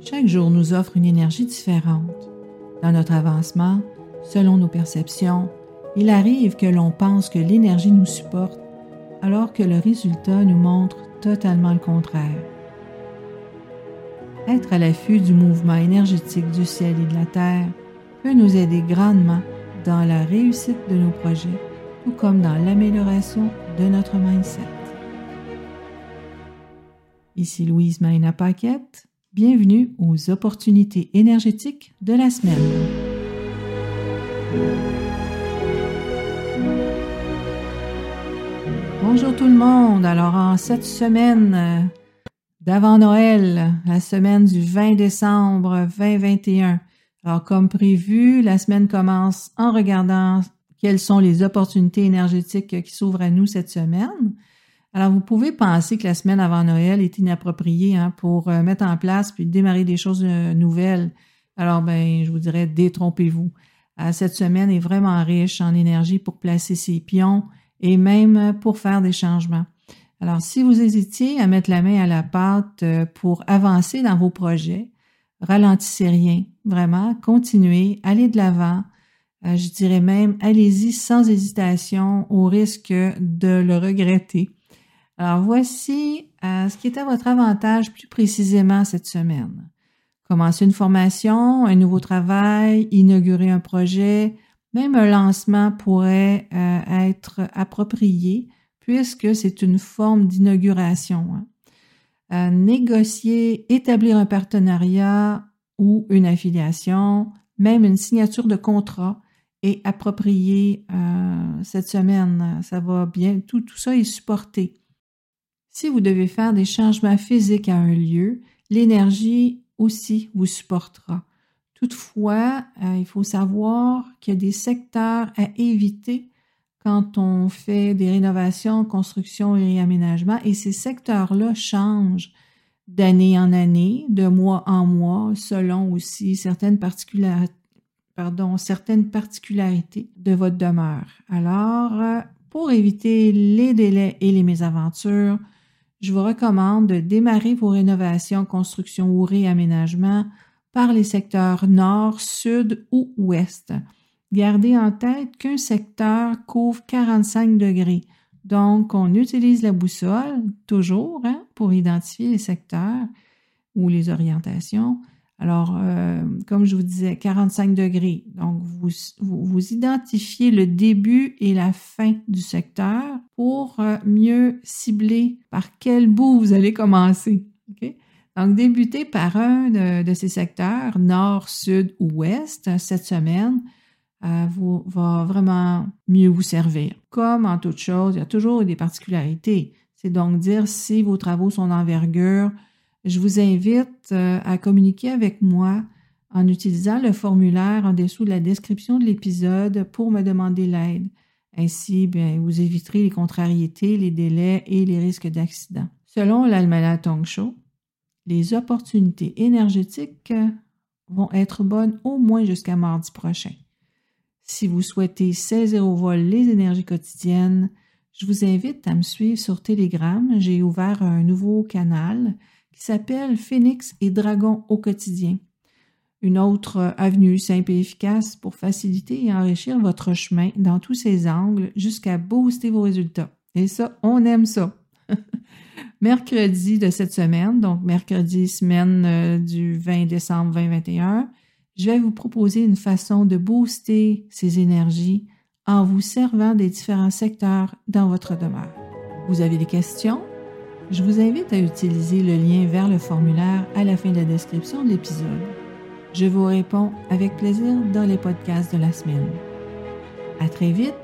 Chaque jour nous offre une énergie différente. Dans notre avancement, selon nos perceptions, il arrive que l'on pense que l'énergie nous supporte alors que le résultat nous montre totalement le contraire. Être à l'affût du mouvement énergétique du ciel et de la terre peut nous aider grandement dans la réussite de nos projets, tout comme dans l'amélioration de notre mindset. Ici Louise Maïna Paquette. Bienvenue aux opportunités énergétiques de la semaine. Bonjour tout le monde. Alors en cette semaine euh, d'avant Noël, la semaine du 20 décembre 2021. Alors comme prévu, la semaine commence en regardant quelles sont les opportunités énergétiques qui s'ouvrent à nous cette semaine. Alors, vous pouvez penser que la semaine avant Noël est inappropriée hein, pour euh, mettre en place puis démarrer des choses euh, nouvelles. Alors, ben, je vous dirais, détrompez-vous. Euh, cette semaine est vraiment riche en énergie pour placer ses pions et même pour faire des changements. Alors, si vous hésitiez à mettre la main à la pâte pour avancer dans vos projets, ralentissez rien, vraiment, continuez, allez de l'avant. je dirais même, allez-y sans hésitation au risque de le regretter. Alors voici euh, ce qui est à votre avantage plus précisément cette semaine. Commencer une formation, un nouveau travail, inaugurer un projet, même un lancement pourrait euh, être approprié puisque c'est une forme d'inauguration. Hein. Euh, négocier, établir un partenariat ou une affiliation, même une signature de contrat est approprié cette semaine. Ça va bien, tout, tout ça est supporté. Si vous devez faire des changements physiques à un lieu, l'énergie aussi vous supportera. Toutefois, euh, il faut savoir qu'il y a des secteurs à éviter quand on fait des rénovations, constructions et réaménagements, et ces secteurs-là changent d'année en année, de mois en mois, selon aussi certaines particularités, de votre demeure. Alors, euh, pour éviter les délais et les mésaventures, je vous recommande de démarrer vos rénovations, constructions ou réaménagements par les secteurs nord, sud ou ouest. Gardez en tête qu'un secteur couvre 45 degrés. Donc, on utilise la boussole toujours hein, pour identifier les secteurs ou les orientations. Alors, euh, comme je vous disais, 45 degrés. Donc, vous, vous, identifiez le début et la fin du secteur pour euh, mieux cibler par quel bout vous allez commencer. Donc, débutez par un de, ces secteurs, nord, sud ou ouest, cette semaine. Euh, vous, va vraiment mieux vous servir. Comme en toute chose, il y a toujours des particularités. C'est donc dire si vos travaux sont d'envergure, je vous invite euh, à communiquer avec moi en utilisant le formulaire en dessous de la description de l'épisode pour me demander l'aide. Ainsi, bien, vous éviterez les contrariétés, les délais et les risques d'accident. Selon l'Almanach Tong Show, les opportunités énergétiques vont être bonnes au moins jusqu'à mardi prochain. Si vous souhaitez saisir au vol les énergies quotidiennes, je vous invite à me suivre sur Telegram. J'ai ouvert un nouveau canal qui s'appelle Phoenix et Dragon au quotidien. Une autre avenue simple et efficace pour faciliter et enrichir votre chemin dans tous ses angles jusqu'à booster vos résultats. Et ça, on aime ça. mercredi de cette semaine, donc mercredi semaine euh, du 20 décembre 2021, je vais vous proposer une façon de booster ces énergies en vous servant des différents secteurs dans votre demeure. Vous avez des questions? Je vous invite à utiliser le lien vers le formulaire à la fin de la description de l'épisode. Je vous réponds avec plaisir dans les podcasts de la semaine. À très vite